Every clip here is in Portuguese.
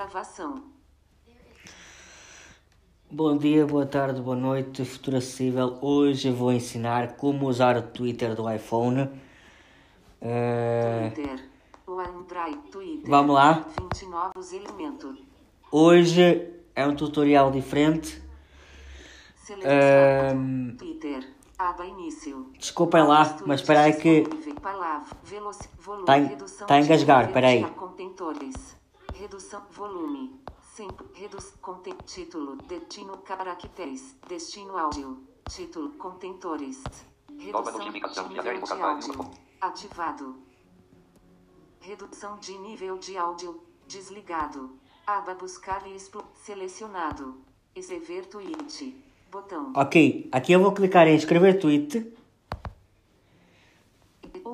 Gravação. Bom dia, boa tarde, boa noite, futuro acessível. Hoje eu vou ensinar como usar o Twitter do iPhone. Eh, Twitter. OneDrive. Twitter. Vamos lá. 20 novos elementos. hoje é um tutorial diferente. Selecionado. Ehm, Twitter. Aba início. desculpem lá, mas espera aí que volume, Tá engasgar, espera aí. Contentores. Redução, volume. Sempre, reduz, conten, título, destino, caracteres, destino áudio, título, contentores. Redução notificação de nível de áudio. Ativado. Redução de nível de áudio, desligado. Aba buscar e explo, selecionado. Escrever tweet. Botão. Ok, aqui eu vou clicar em escrever tweet.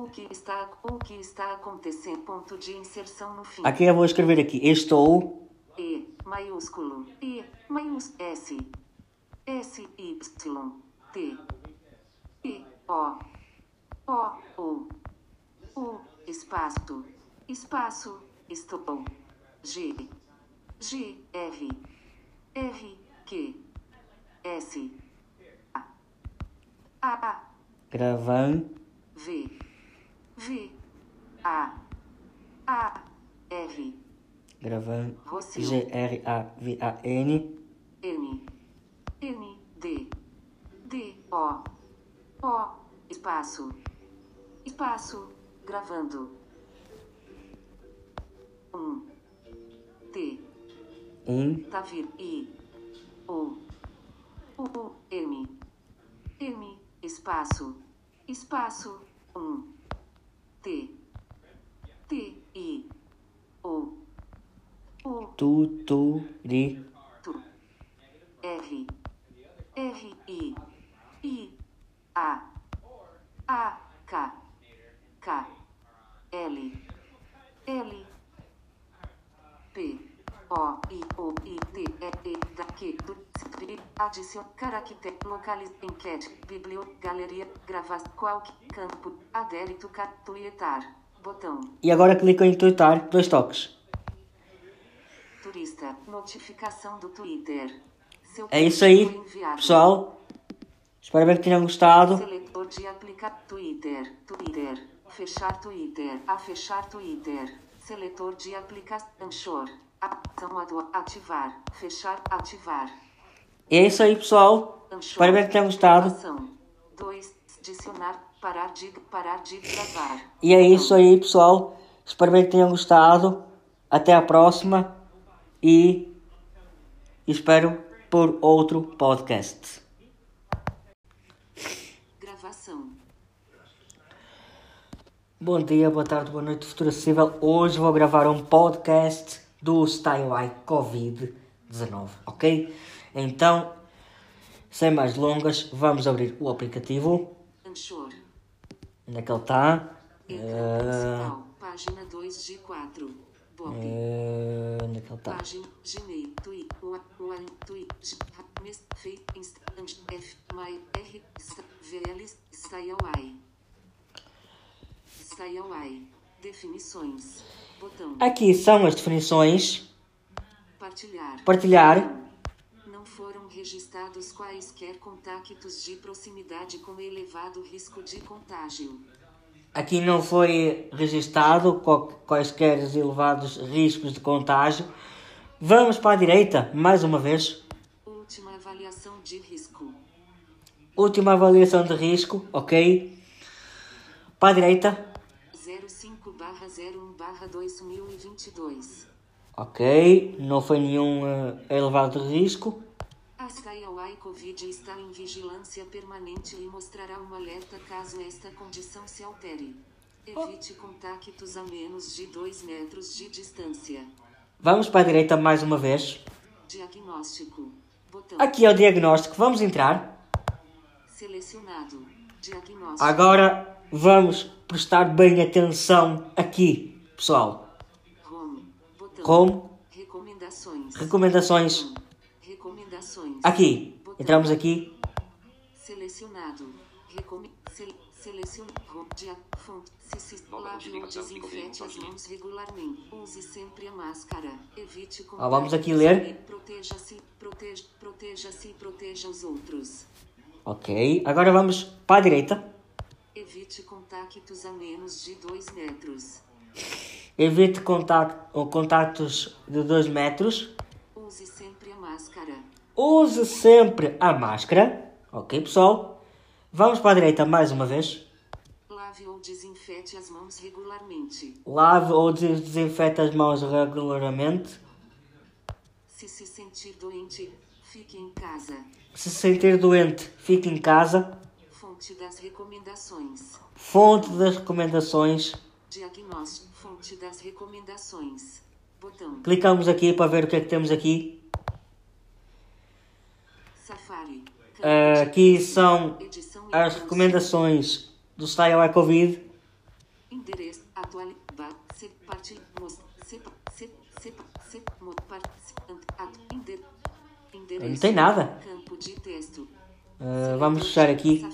O que está, o que está acontecendo? Ponto de inserção no fim. Aqui eu vou escrever aqui estou. E maiúsculo. E maiúsculo. S. S Y T. E O. O O. U espaço. Espaço. Estou. G. G R. R Q. S. A. A. A. V. V. A. A. R. Gravando. Rocio. G-R-A-V-A-N. N. N. D. D. O. O. Espaço. Espaço. Gravando. Um. T. Um. Tavir. I. O. U. M. M. Espaço. Espaço. Um. T. T. I. O. O. Tu, tu, ri. Tu. R. R. I. I. A. A. K. K. L. L. P. O. I. O. I. T. E. E. Da. Q. Tri. Adicion. Caractere. Localize. Enquete. Biblio. Galeria. Gravar. Qualquer. Campo. Adérito. Tweetar. Botão. E agora clico em tweetar, dois toques. Notificação do Twitter. Seu É isso aí, pessoal. Espero bem que tenham gostado. Seletor de aplicar Twitter. Twitter. Fechar Twitter. A fechar Twitter. Seletor de aplicação. Anchor. Ação ativar. Fechar. Ativar. E é isso aí, pessoal. Anchor. Espero bem que tenham gostado. Ação. 2. Adicionar. Parar de, parar de gravar. E é isso aí, pessoal. Espero bem que tenham gostado. Até a próxima. E espero por outro podcast. Gravação. Bom dia, boa tarde, boa noite, futuro acessível. Hoje vou gravar um podcast do StyleI Covid-19, ok? Então, sem mais longas, vamos abrir o aplicativo. Anchor. Onde é que ele está? Página 2 de 4. Bob. Eh, onde é que ele está? Página, Gmail, Twitter, One, Twitch, Mes, Face, Insta, Anch, F, My, R, VL, StyleI. StyleI. Definições. Botão. Aqui são as definições. Partilhar. Partilhar. Não foram registrados quaisquer contactos de proximidade com elevado risco de contágio. Aqui não foi registado quaisquer elevados riscos de contágio. Vamos para a direita, mais uma vez. Última avaliação de risco. Última avaliação de risco, ok? Para a direita, 05-01-2022. ok. Não foi nenhum eh, elevado risco. StyleI Covid está em vigilância permanente e mostrará um alerta caso esta condição se altere. Evite contactos a menos de 2 metros de distância. Vamos para a direita mais uma vez. Diagnóstico. Botão. Aqui é o diagnóstico. Vamos entrar. Selecionado. Diagnóstico. Agora vamos prestar bem atenção aqui, pessoal. Home. Botão. Home. Recomendações. Recomendações. Botão. Recomendações. Aqui. Botão. Entramos aqui. Selecionado. Recome... Sele... Selecione rodia, fonte, se se Nova lave ou notificação, desinfete as mãos regularmente. Use sempre a máscara. Evite Ah, vamos aqui contatos ler. Proteja-se, proteja, proteja-se e proteja os outros. Ok. Agora vamos para a direita. Evite contactos a menos de 2 metros. Evite contact, ou contactos de 2 metros. Use sempre a máscara. Use sempre a máscara. Ok, pessoal. Vamos para a direita mais uma vez. Lave ou desinfete as mãos regularmente. Lave ou des- desinfete as mãos regularmente. Se se sentir doente, fique em casa. Se sentir doente, fique em casa. Fonte das recomendações. Fonte das recomendações. Diagnóstico. Fonte das recomendações. Botão. Clicamos aqui para ver o que é que temos aqui. Safari. Ah, aqui são as recomendações do Style Covid. Endereço. Atual. Ba. Se. Parte. Mos. Se. Se. Se. Se. Mo. Par. Se. Ant. At. Ender. Endereço. Não tem nada. Campo de texto. Ah, vamos fechar aqui.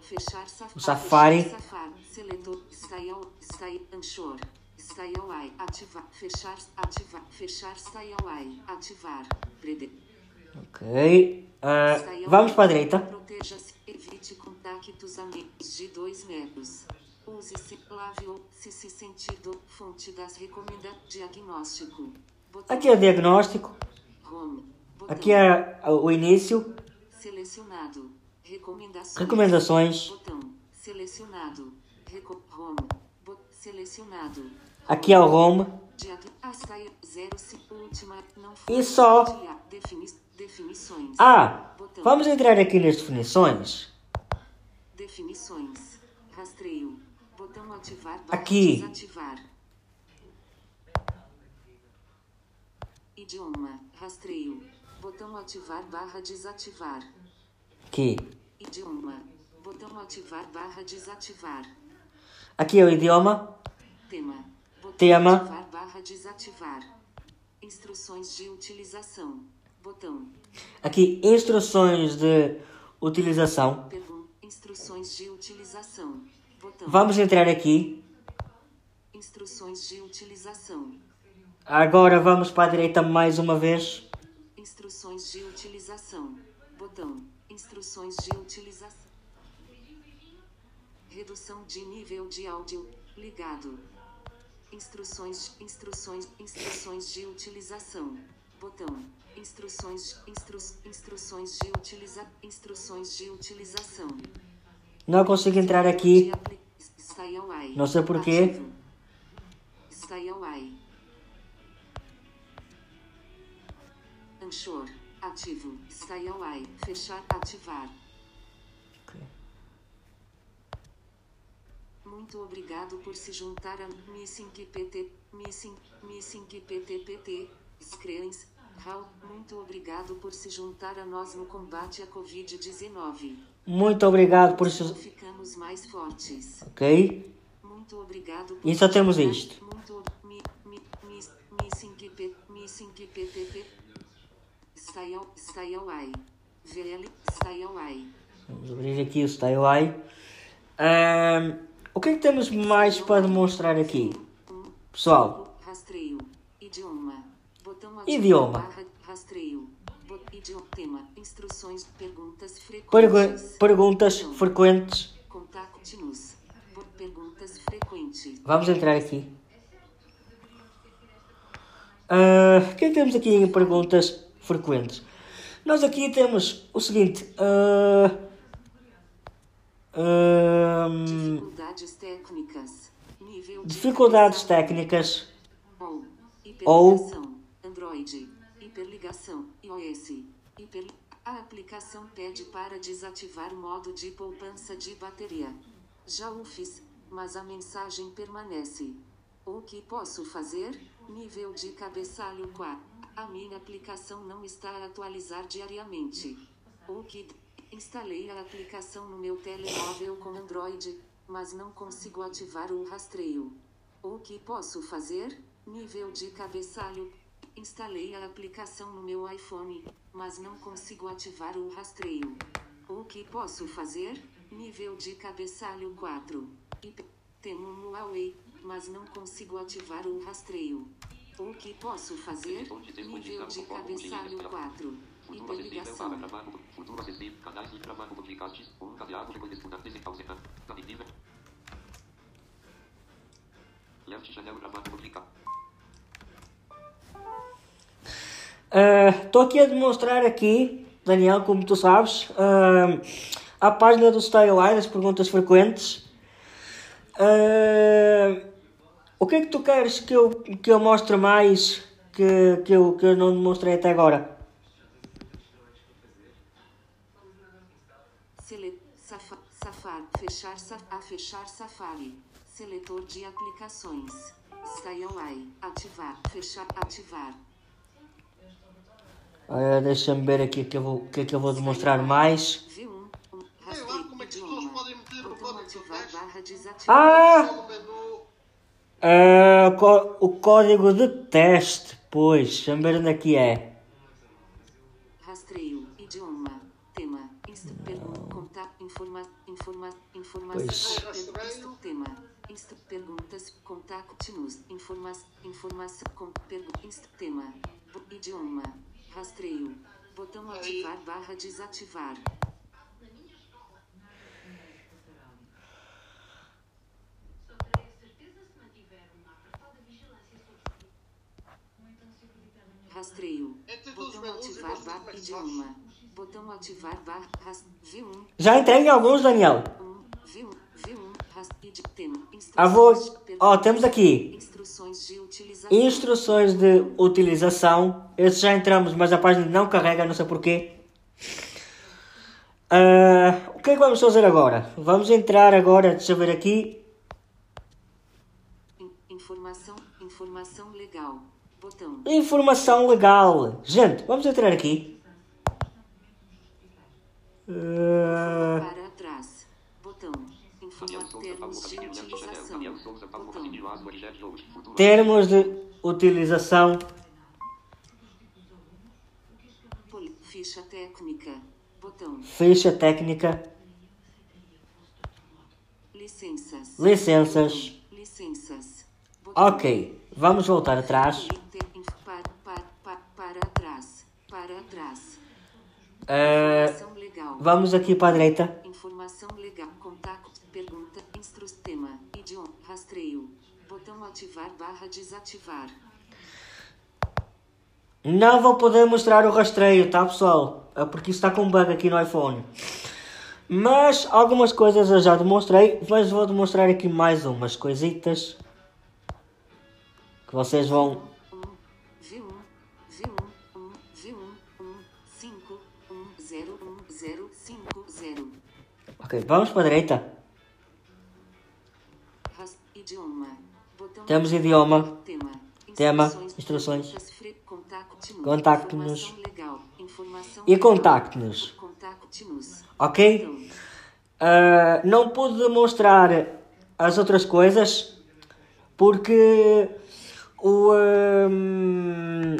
Fechar O Safari. Fechar. Seletor. Anchor. Ativar. Fechar. Ativar. Fechar I. Ativar. Prede. Ok. Ah, Style vamos para a direita. Proteja-se. Evite contactos a menos de 2 metros. Use-se. Lave ou se se sentir do. Fonte das recomendações. Diagnóstico. Botão. Aqui é diagnóstico. Home. Botão. Aqui é o início. Selecionado. Recomendações. Recomendações. Botão. Selecionado. Reco home. Bot selecionado. Aqui é o home. Diag a saia 0 se última não. E só. dia- Defini definições. Ah, Botão. vamos entrar aqui nas definições. Definições. Rastreio. Botão ativar Aqui. desativar. Idioma. Rastreio. Botão ativar barra desativar. Aqui. Idioma. Botão ativar barra desativar. Aqui é o idioma. Tema. Botão Tema. ativar barra desativar. Instruções de utilização. Botão. Aqui instruções de utilização. Pergun Instruções de utilização. Botão. Vamos entrar aqui. Instruções de utilização. Agora vamos para a direita mais uma vez. Instruções de utilização. Botão. Instruções de utilização. Redução de nível de áudio. Ligado. Instruções, instruções, instruções de utilização. Botão. Instruções, instru, instruções de utiliza, instruções de utilização. Não consigo entrar aqui. Não sei porquê. Ativo. Style Anchor. Ativo. Style Fechar. Ativar. Muito obrigado por se juntar a Missing PT, Missing, Missing PTPT, Screens, Hal, muito obrigado por se juntar a nós no combate à Covid-19. Muito obrigado por isso. Ficamos mais fortes. Ok? Muito obrigado por E só se temos isto. Muito, mi, mi, mis, missing, P, missing PTP, Style, Style VL, Style Vamos abrir aqui o Style Eye. Ahm, o que é que temos mais para demonstrar aqui? Pessoal, Rastreio. Idioma. Idioma. Tema. Instruções. Perguntas pergu- frequentes. perguntas Botão. frequentes. Perguntas frequentes. Vamos entrar aqui. Ah, o que é que temos aqui em perguntas frequentes? Nós aqui temos o seguinte. ahm, Dificuldades técnicas. Nível de dificuldades técnicas. Ou. Ou. Android. Hiperligação. iOS. Hiper... A aplicação pede para desativar modo de poupança de bateria. Já o fiz, mas a mensagem permanece. O que posso fazer? Nível de cabeçalho 4. A minha aplicação não está a atualizar diariamente. O que instalei a aplicação no meu telemóvel com Android, mas não consigo ativar o rastreio. O que posso fazer? Nível de cabeçalho. Instalei a aplicação no meu iPhone, mas não consigo ativar o rastreio. O que posso fazer? Nível de cabeçalho 4. IP. Tenho um Huawei, mas não consigo ativar o rastreio. O que posso fazer? Nível de cabeçalho 4. Futuro acessível para Hiperligação. futuro acessível. Estou aqui a demonstrar aqui, Daniel, como tu sabes, ah, a página do Style Eye, das perguntas frequentes. Ah, o que é que tu queres que eu, que eu mostre mais que, que, eu, que eu não demonstrei até agora? Sele... Fechar a fechar Safari. Seletor de aplicações. StyleEye. Ativar. Fechar. Ativar. Ah, Deixa-me ver aqui o que, eu vou- o que é que eu vou demonstrar mais. V1. Sei lá como é o. Ah! Ah, có- o código de teste, pois, deixa-me ver onde é que é. Rastreio. Idioma. Tema. Pergunta. Contato. Informa... Informa... Informação. Tema. Perguntas. Contacte-nos. Informa... Informação. Com... Pergu... Instru... Tema. Idioma. Rastreio. Botão ativar barra desativar. Rastreio. Os Botão ativar barra é idioma. Botão ativar barra ras- V1. Já entrei em alguns, Daniel. 1. V1. V1. Ras- id- Tema. Vou. Instruções. Ó, temos aqui Instruções de utilização. instruções de utilização. Esse já entramos, mas a página não carrega, não sei porquê. Ah, o que é que vamos fazer agora? Vamos entrar agora, deixa eu ver aqui. In- Informação. Informação legal. Botão. Informação legal. Gente, vamos entrar aqui. Ah, de utilização. Ficha técnica. Botão. Ficha técnica. Licenças. Licenças. Licenças. Ok, vamos voltar atrás. Para, para, para, trás. Para trás. Legal. vamos aqui para a direita. Informação legal. Contato. Pergunta. Instru. Tema. Idioma. Rastreio. Botão ativar barra desativar. Não vou poder mostrar o rastreio, tá pessoal? É porque isso está com bug aqui no iPhone. Mas algumas coisas eu já demonstrei, mas vou demonstrar aqui mais umas coisitas que vocês vão. 1, V1, V1, 1, V1, 1, 5, 1, 0, 1, 0, 5, 0. Ok, vamos para a direita. Idioma. Botão Temos idioma. Tema. Tema, instruções. Contacte-nos. E contacte-nos. Ok? Ah, não pude demonstrar as outras coisas porque o, ahm,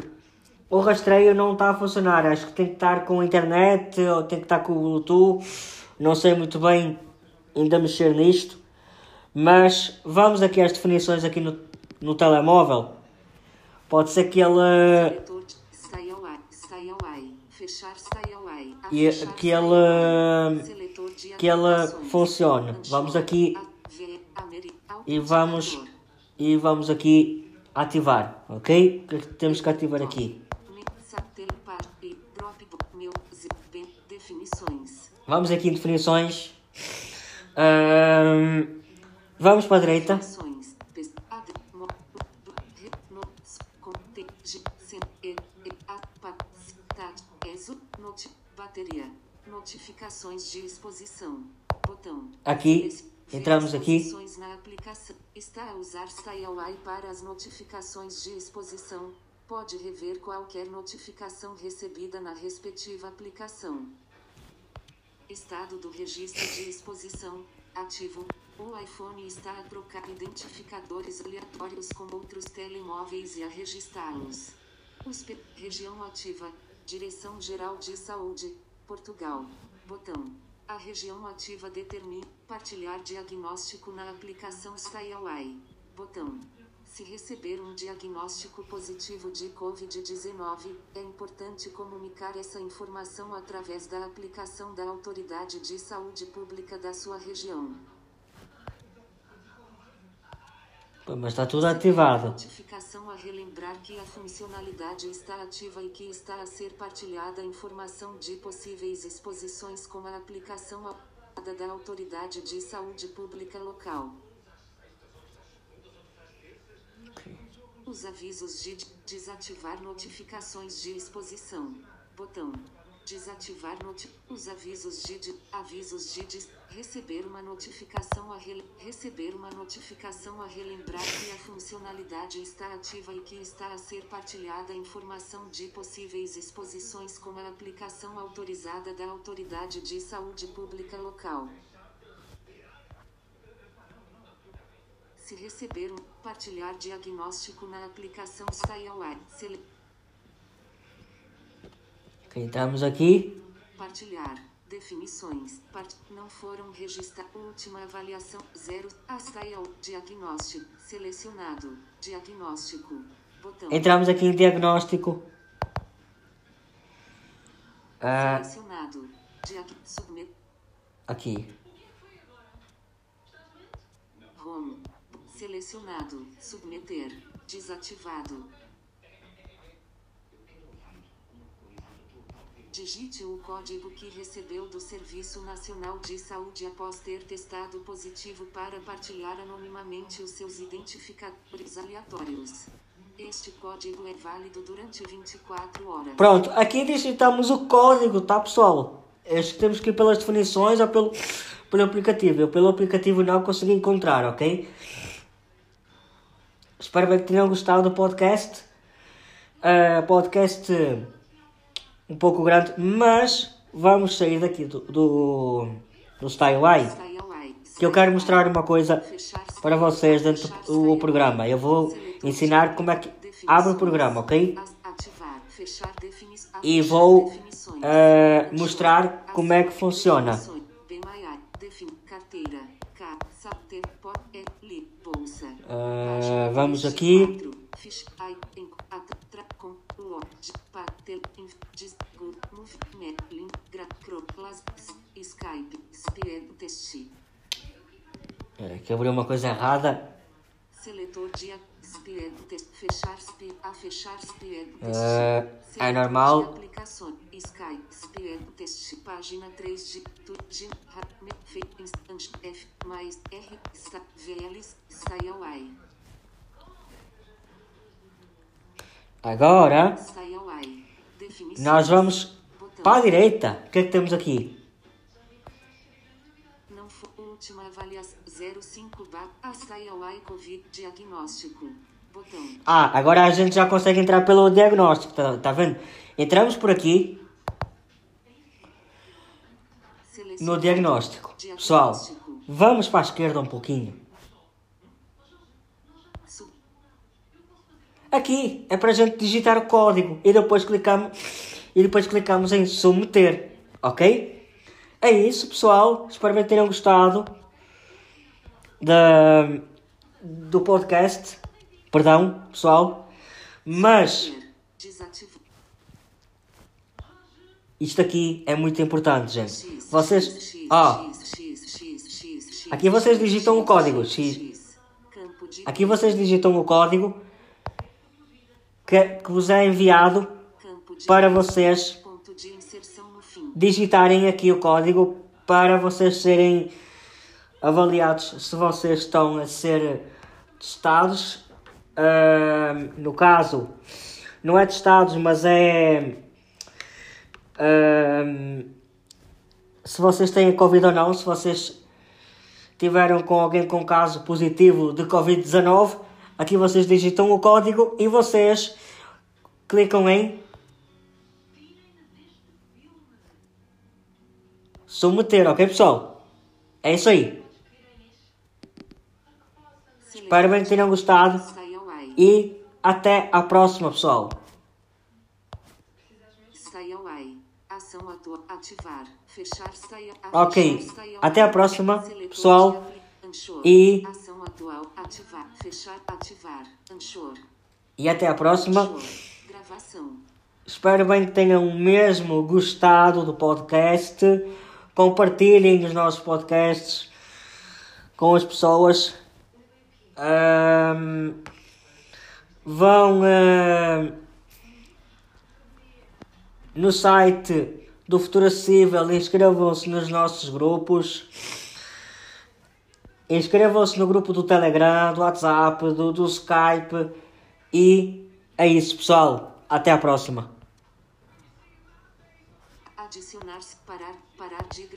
o rastreio não está a funcionar. Acho que tem que estar com a internet ou tem que estar com o Bluetooth. Não sei muito bem ainda mexer nisto. Mas vamos aqui às definições aqui no, no telemóvel. Pode ser que ele Seletor de Style Eye. Style Eye. Fechar Style Eye. A E que ele- que ele funcione. Vamos aqui e vamos e vamos aqui ativar, ok? O que é que temos que ativar aqui? Vamos aqui em definições. Ahm, vamos para a direita. Notificações de exposição. Botão. Aqui, entramos aqui. exposições na aplicação. Está a usar StyleEye para as notificações de exposição. Pode rever qualquer notificação recebida na respectiva aplicação. Estado do registro de exposição ativo. O iPhone está a trocar identificadores aleatórios com outros telemóveis e a registrá-los. USP, região ativa. Direção Geral de Saúde, Portugal. Botão. A região ativa determina partilhar diagnóstico na aplicação StyleY. Botão. Se receber um diagnóstico positivo de Covid-19, é importante comunicar essa informação através da aplicação da Autoridade de Saúde Pública da sua região. Mas está tudo ativado. Notificação a relembrar que a funcionalidade está ativa e que está a ser partilhada informação de possíveis exposições com a aplicação da Autoridade de Saúde Pública local. Os avisos de desativar notificações de exposição. Botão. Desativar noti os avisos de, avisos de, receber uma notificação a receber uma notificação a relembrar que a funcionalidade está ativa e que está a ser partilhada informação de possíveis exposições com a aplicação autorizada da Autoridade de Saúde Pública local. Se receber um partilhar diagnóstico na aplicação StyleY, entramos aqui. Partilhar. Definições. Part... Não foram registradas. Última avaliação. 0. Astyle. Diagnóstico. Selecionado. Diagnóstico. Botão. Entramos aqui em diagnóstico. Ah, Selecionado. Diag... Submet. aqui. Home. Selecionado. Submeter. Desativado. Digite o código que recebeu do Serviço Nacional de Saúde após ter testado positivo para partilhar anonimamente os seus identificadores aleatórios. Este código é válido durante 24 horas. Pronto, aqui digitamos o código, tá pessoal? Acho que temos que ir pelas definições ou pelo, pelo aplicativo. Eu pelo aplicativo não consegui encontrar, ok? Espero bem que tenham gostado do podcast. Ah, podcast um pouco grande, mas vamos sair daqui do, do, do. StyleY. Que eu quero mostrar uma coisa para vocês dentro do programa. Eu vou ensinar como é que abre o programa, ok? E vou eh, mostrar como é que funciona. Carteira, K, sater, pot, é, li, bolsa. Página vamos 24, aqui. test, É, que abriu uma coisa errada. Seletor de, speed, test, fechar, speed, a fechar, speed, test. É normal. de aplicações, Skype, speed, test, página 3 de, de, instante, F, mais, R, VL, StyleY. Agora nós vamos para a direita. O que é que temos aqui? Não foi última avaliação 05 bar a StyleY Covid diagnóstico. Botão. Ah, agora a gente já consegue entrar pelo diagnóstico, tá, tá vendo? Entramos por aqui no diagnóstico. Pessoal, vamos para a esquerda um pouquinho. Aqui é para a gente digitar o código e depois clicamos e depois clicamos em submeter, ok? É isso, pessoal. Espero que tenham gostado da, do podcast. Perdão, pessoal. Mas isto aqui é muito importante, gente. Vocês, ó, X, Aqui vocês digitam o código, X, aqui vocês digitam o código que, que vos é enviado para vocês digitarem aqui o código para vocês serem avaliados se vocês estão a ser testados. Ahm, no caso, não é testados, mas é ahm, se vocês têm Covid ou não, se vocês tiveram com alguém com caso positivo de Covid-19, aqui vocês digitam o código e vocês clicam em submeter, ok pessoal? É isso aí. Espero bem que tenham gostado e até a próxima pessoal. Ok. Até a próxima, pessoal. E-. E até a próxima. Espero bem que tenham mesmo gostado do podcast. Compartilhem os nossos podcasts com as pessoas. Ahm, vão ahm, no site do Futuro Acessível, inscrevam-se nos nossos grupos. Inscrevam-se no grupo do Telegram, do WhatsApp, do, do Skype. E é isso, pessoal. Até a próxima. Adicionar-se. Parar. Parar de